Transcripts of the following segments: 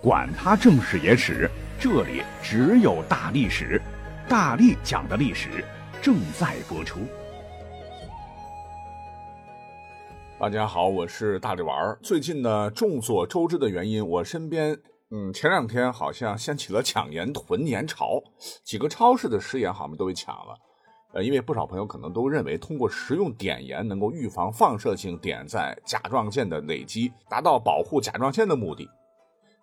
管他正史野史，这里只有大历史，大力讲的历史正在播出。大家好，我是大力丸儿。最近呢，众所周知的原因，我身边嗯，前两天好像掀起了抢盐囤盐潮，几个超市的食盐好像都被抢了。呃，因为不少朋友可能都认为，通过食用碘盐能够预防放射性碘在甲状腺的累积，达到保护甲状腺的目的。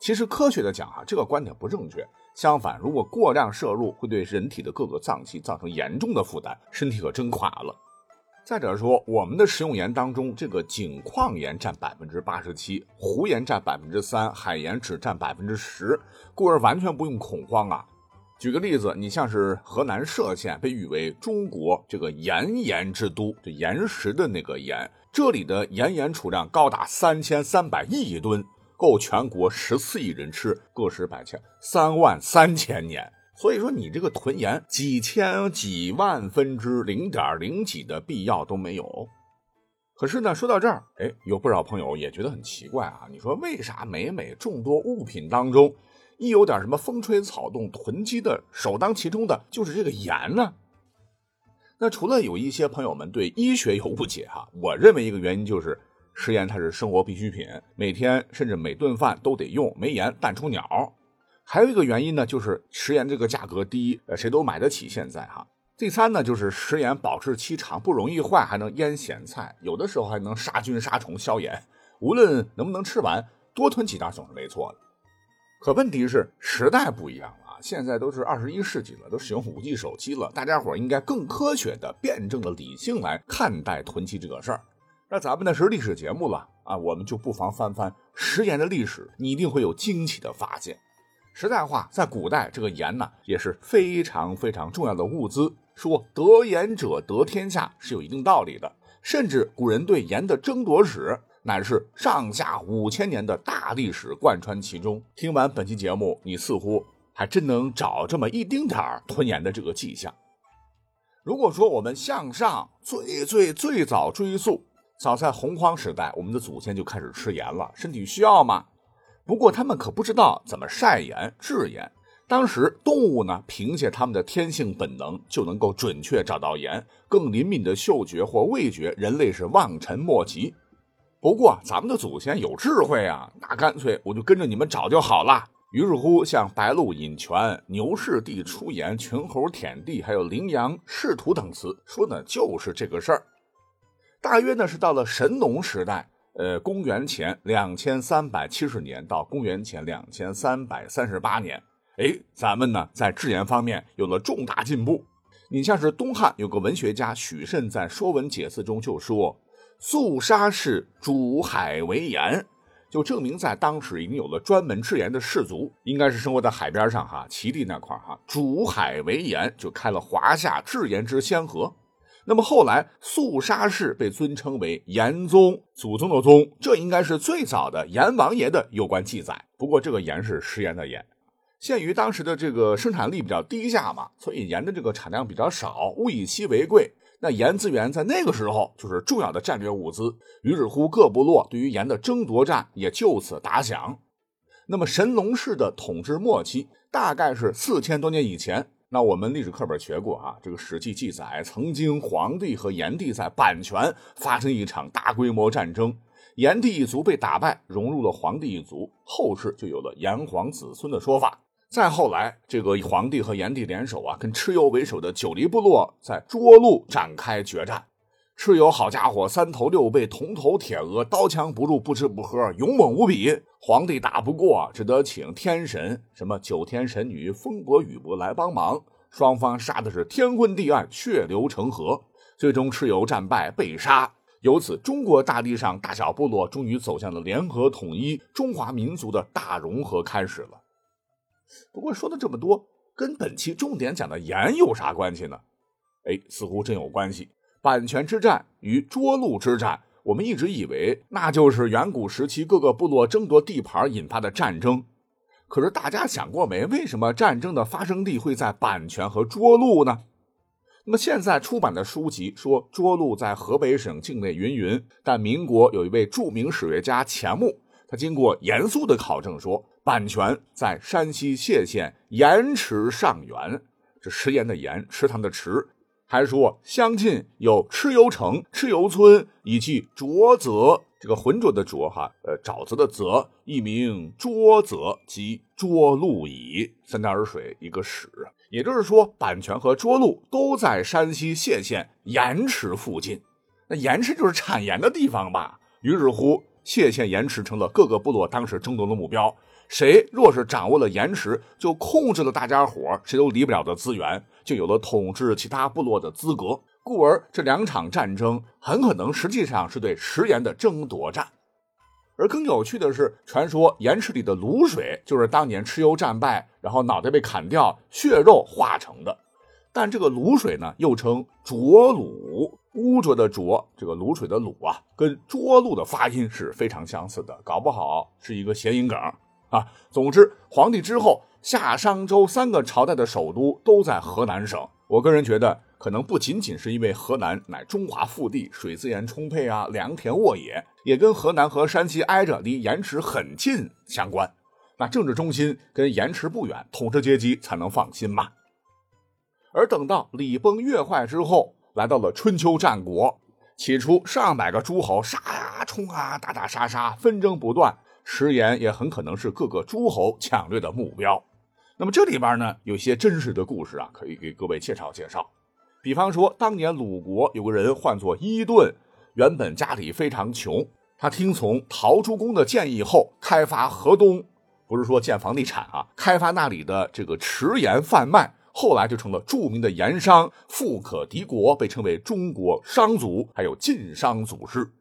其实科学的讲哈，这个观点不正确。相反，如果过量摄入，会对人体的各个脏器造成严重的负担，身体可真垮了。再者说，我们的食用盐当中，这个井矿盐占百分之八十七，湖盐占百分之三，海盐只占百分之十，故而完全不用恐慌啊。举个例子，你像是河南涉县，被誉为中国这个盐盐之都，这岩石的那个盐，这里的盐盐储量高达三千三百亿吨。够全国十四亿人吃，个十百千，三万三千年。所以说，你这个囤盐几千几万分之零点零几的必要都没有。可是呢，说到这儿，哎，有不少朋友也觉得很奇怪啊。你说为啥每每众多物品当中，一有点什么风吹草动，囤积的首当其冲的就是这个盐呢？那除了有一些朋友们对医学有误解哈，我认为一个原因就是。食盐它是生活必需品，每天甚至每顿饭都得用，没盐淡出鸟。还有一个原因呢，就是食盐这个价格低，呃，谁都买得起。现在哈，第三呢，就是食盐保质期长，不容易坏，还能腌咸菜，有的时候还能杀菌杀虫消炎。无论能不能吃完，多囤几袋总是没错的。可问题是时代不一样了，现在都是二十一世纪了，都使用五 G 手机了，大家伙应该更科学的、辩证的、理性来看待囤积这个事儿。那咱们那是历史节目了啊，我们就不妨翻翻食盐的历史，你一定会有惊奇的发现。实在话，在古代，这个盐呢也是非常非常重要的物资。说得盐者得天下是有一定道理的。甚至古人对盐的争夺史，乃是上下五千年的大历史贯穿其中。听完本期节目，你似乎还真能找这么一丁点儿吞盐的这个迹象。如果说我们向上最最最早追溯，早在洪荒时代，我们的祖先就开始吃盐了，身体需要嘛。不过他们可不知道怎么晒盐、制盐。当时动物呢，凭借他们的天性本能，就能够准确找到盐。更灵敏的嗅觉或味觉，人类是望尘莫及。不过咱们的祖先有智慧啊，那干脆我就跟着你们找就好了。于是乎，像白鹿饮泉、牛氏地出盐、群猴舔地，还有羚羊试土等词，说的就是这个事儿。大约呢是到了神农时代，呃，公元前两千三百七十年到公元前两千三百三十八年，哎，咱们呢在制盐方面有了重大进步。你像是东汉有个文学家许慎在《说文解字》中就说：“肃杀氏煮海为盐”，就证明在当时已经有了专门制盐的氏族，应该是生活在海边上哈，齐地那块哈，煮海为盐，就开了华夏制盐之先河。那么后来，肃杀氏被尊称为严宗，祖宗的宗，这应该是最早的阎王爷的有关记载。不过这个盐是食盐的盐，限于当时的这个生产力比较低下嘛，所以盐的这个产量比较少，物以稀为贵。那盐资源在那个时候就是重要的战略物资，于是乎各部落对于盐的争夺战也就此打响。那么神农氏的统治末期，大概是四千多年以前。那我们历史课本学过啊，这个《史记》记载，曾经黄帝和炎帝在阪泉发生一场大规模战争，炎帝一族被打败，融入了黄帝一族，后世就有了炎黄子孙的说法。再后来，这个黄帝和炎帝联手啊，跟蚩尤为首的九黎部落在涿鹿展开决战。蚩尤好家伙，三头六臂，铜头铁额，刀枪不入，不吃不喝，勇猛无比。皇帝打不过，只得请天神，什么九天神女、风伯、雨伯来帮忙。双方杀的是天昏地暗，血流成河。最终蚩尤战败被杀。由此，中国大地上大小部落终于走向了联合统一，中华民族的大融合开始了。不过说了这么多，跟本期重点讲的盐有啥关系呢？哎，似乎真有关系。阪泉之战与涿鹿之战，我们一直以为那就是远古时期各个部落争夺地盘引发的战争。可是大家想过没？为什么战争的发生地会在阪泉和涿鹿呢？那么现在出版的书籍说涿鹿在河北省境内云云，但民国有一位著名史学家钱穆，他经过严肃的考证说，版权在山西谢县盐池上源，这食盐的盐，池塘的池。还说相近有蚩尤城、蚩尤村，以及浊泽，这个浑浊的浊哈，呃，沼泽的泽，一名浊泽，即涿鹿乙，三点水一个始。也就是说，板泉和涿鹿都在山西谢县盐池附近。那盐池就是产盐的地方吧？于是乎，谢县盐池成了各个部落当时争夺的目标。谁若是掌握了盐池，就控制了大家伙谁都离不了的资源。就有了统治其他部落的资格，故而这两场战争很可能实际上是对食盐的争夺战。而更有趣的是，传说盐池里的卤水就是当年蚩尤战败，然后脑袋被砍掉，血肉化成的。但这个卤水呢，又称浊卤，污浊的浊，这个卤水的卤啊，跟涿鹿的发音是非常相似的，搞不好是一个谐音梗啊。总之，皇帝之后。夏商周三个朝代的首都都在河南省。我个人觉得，可能不仅仅是因为河南乃中华腹地，水资源充沛啊，良田沃野，也跟河南和山西挨着，离盐池很近相关。那政治中心跟盐池不远，统治阶级才能放心嘛。而等到礼崩乐坏之后，来到了春秋战国，起初上百个诸侯杀呀冲啊，打打杀杀，纷争不断，食盐也很可能是各个诸侯抢掠的目标。那么这里边呢，有些真实的故事啊，可以给各位介绍介绍。比方说，当年鲁国有个人唤作伊顿，原本家里非常穷，他听从陶朱公的建议后，开发河东，不是说建房地产啊，开发那里的这个池盐贩卖，后来就成了著名的盐商，富可敌国，被称为中国商祖，还有晋商祖师。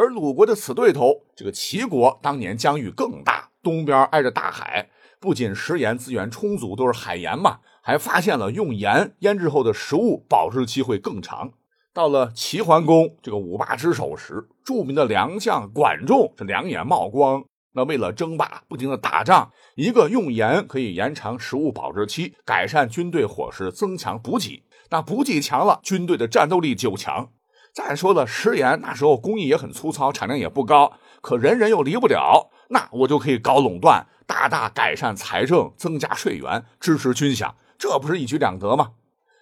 而鲁国的死对头这个齐国，当年疆域更大，东边挨着大海。不仅食盐资源充足，都是海盐嘛，还发现了用盐腌制后的食物保质期会更长。到了齐桓公这个五霸之首时，著名的良将管仲是两眼冒光。那为了争霸，不停的打仗，一个用盐可以延长食物保质期，改善军队伙食，增强补给。那补给强了，军队的战斗力就强。再说了，食盐那时候工艺也很粗糙，产量也不高，可人人又离不了，那我就可以搞垄断。大大改善财政，增加税源，支持军饷，这不是一举两得吗？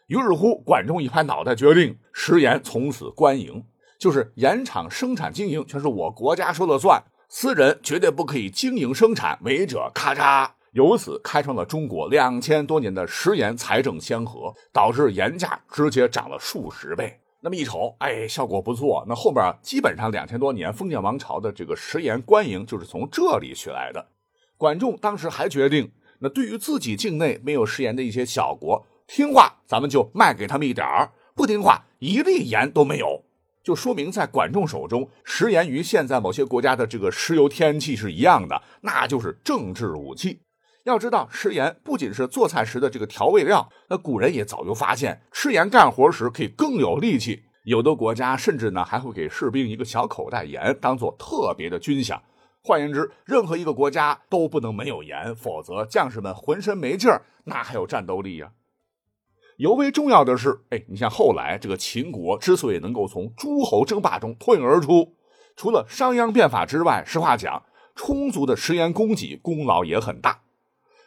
于是乎，管仲一拍脑袋，决定食盐从此官营，就是盐场生产经营全是我国家说了算，私人绝对不可以经营生产，违者咔嚓。由此开创了中国两千多年的食盐财政先河，导致盐价直接涨了数十倍。那么一瞅，哎，效果不错。那后边基本上两千多年封建王朝的这个食盐官营就是从这里学来的。管仲当时还决定，那对于自己境内没有食盐的一些小国，听话咱们就卖给他们一点儿；不听话，一粒盐都没有。就说明在管仲手中，食盐与现在某些国家的这个石油天然气是一样的，那就是政治武器。要知道，食盐不仅是做菜时的这个调味料，那古人也早就发现，吃盐干活时可以更有力气。有的国家甚至呢还会给士兵一个小口袋盐，当做特别的军饷。换言之，任何一个国家都不能没有盐，否则将士们浑身没劲儿，那还有战斗力呀？尤为重要的是，哎，你像后来这个秦国之所以能够从诸侯争霸中脱颖而出，除了商鞅变法之外，实话讲，充足的食盐供给功劳也很大。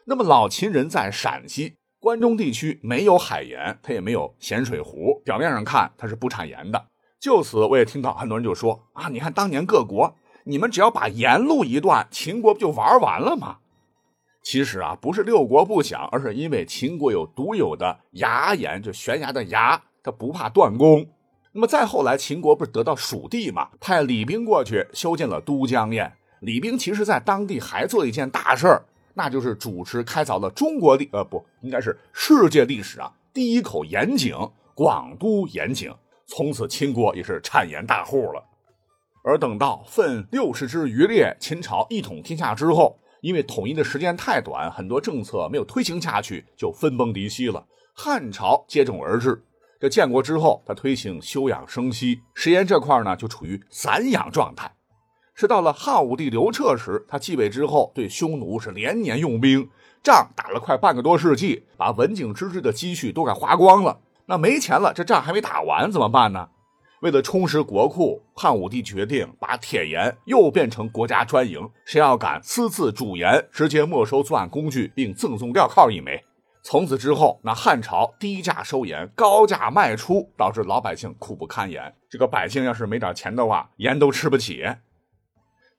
那么老秦人在陕西关中地区没有海盐，它也没有咸水湖，表面上看它是不产盐的。就此，我也听到很多人就说啊，你看当年各国。你们只要把盐路一段，秦国不就玩完了吗？其实啊，不是六国不想，而是因为秦国有独有的崖盐，就悬崖的崖，他不怕断供。那么再后来，秦国不是得到蜀地嘛，派李冰过去修建了都江堰。李冰其实在当地还做了一件大事儿，那就是主持开凿了中国历呃不应该是世界历史啊第一口盐井——广都盐井。从此，秦国也是产盐大户了。而等到分六十支余列，秦朝一统天下之后，因为统一的时间太短，很多政策没有推行下去，就分崩离析了。汉朝接踵而至，这建国之后，他推行休养生息，食盐这块呢就处于散养状态。是到了汉武帝刘彻时，他继位之后，对匈奴是连年用兵，仗打了快半个多世纪，把文景之治的积蓄都给花光了。那没钱了，这仗还没打完怎么办呢？为了充实国库，汉武帝决定把铁盐又变成国家专营，谁要敢私自煮盐，直接没收作案工具，并赠送镣铐一枚。从此之后，那汉朝低价收盐，高价卖出，导致老百姓苦不堪言。这个百姓要是没点钱的话，盐都吃不起。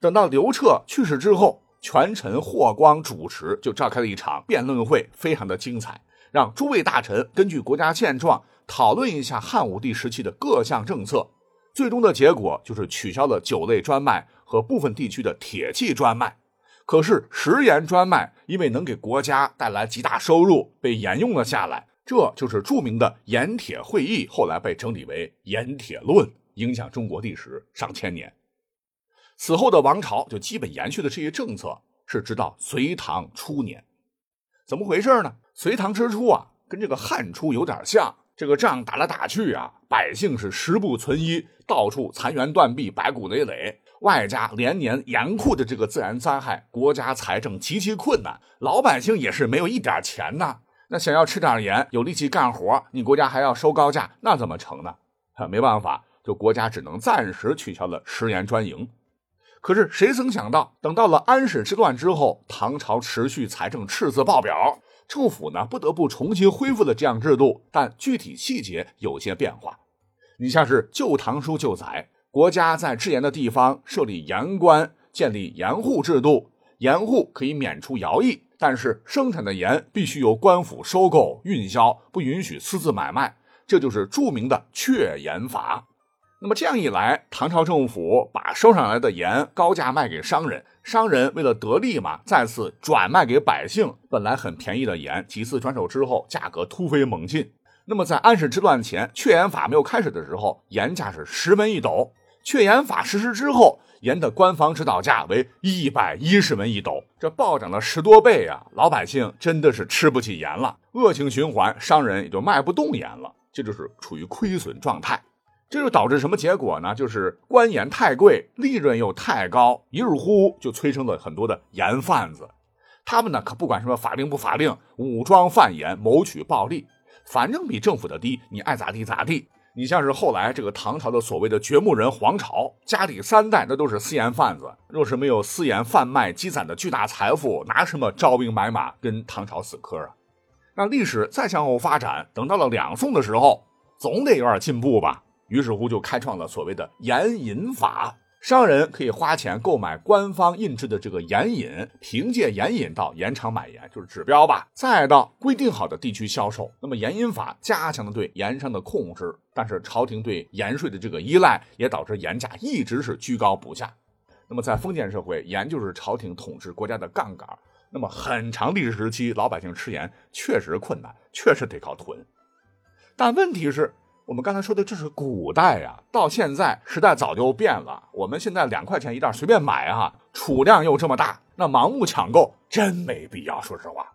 等到刘彻去世之后，权臣霍光主持，就召开了一场辩论会，非常的精彩，让诸位大臣根据国家现状。讨论一下汉武帝时期的各项政策，最终的结果就是取消了酒类专卖和部分地区的铁器专卖。可是食盐专卖因为能给国家带来极大收入，被沿用了下来。这就是著名的盐铁会议，后来被整理为《盐铁论》，影响中国历史上千年。此后的王朝就基本延续的这些政策，是直到隋唐初年。怎么回事呢？隋唐之初啊，跟这个汉初有点像。这个仗打来打去啊，百姓是食不存衣，到处残垣断壁、白骨累累，外加连年严酷的这个自然灾害，国家财政极其困难，老百姓也是没有一点钱呐。那想要吃点盐，有力气干活，你国家还要收高价，那怎么成呢？没办法，就国家只能暂时取消了食盐专营。可是谁曾想到，等到了安史之乱之后，唐朝持续财政赤字爆表。政府呢不得不重新恢复了这样制度，但具体细节有些变化。你像是《旧唐书》就载，国家在制盐的地方设立盐官，建立盐户制度，盐户可以免除徭役，但是生产的盐必须由官府收购运销，不允许私自买卖。这就是著名的确盐法。那么这样一来，唐朝政府把收上来的盐高价卖给商人。商人为了得利嘛，再次转卖给百姓。本来很便宜的盐，几次转手之后，价格突飞猛进。那么在安史之乱前，确盐法没有开始的时候，盐价是十文一斗；确盐法实施之后，盐的官方指导价为一百一十文一斗，这暴涨了十多倍啊！老百姓真的是吃不起盐了，恶性循环，商人也就卖不动盐了，这就是处于亏损状态。这就导致什么结果呢？就是官盐太贵，利润又太高，一日乎就催生了很多的盐贩子。他们呢可不管什么法令不法令，武装贩盐，谋取暴利，反正比政府的低，你爱咋地咋地。你像是后来这个唐朝的所谓的掘墓人黄巢，家里三代那都是私盐贩子。若是没有私盐贩卖积攒的巨大财富，拿什么招兵买马跟唐朝死磕啊？那历史再向后发展，等到了两宋的时候，总得有点进步吧。于是乎，就开创了所谓的盐引法，商人可以花钱购买官方印制的这个盐引，凭借盐引到盐场买盐，就是指标吧，再到规定好的地区销售。那么盐引法加强了对盐商的控制，但是朝廷对盐税的这个依赖，也导致盐价一直是居高不下。那么在封建社会，盐就是朝廷统治国家的杠杆。那么很长历史时期，老百姓吃盐确实困难，确实得靠囤。但问题是。我们刚才说的这是古代啊，到现在时代早就变了。我们现在两块钱一袋随便买啊，储量又这么大，那盲目抢购真没必要。说实话。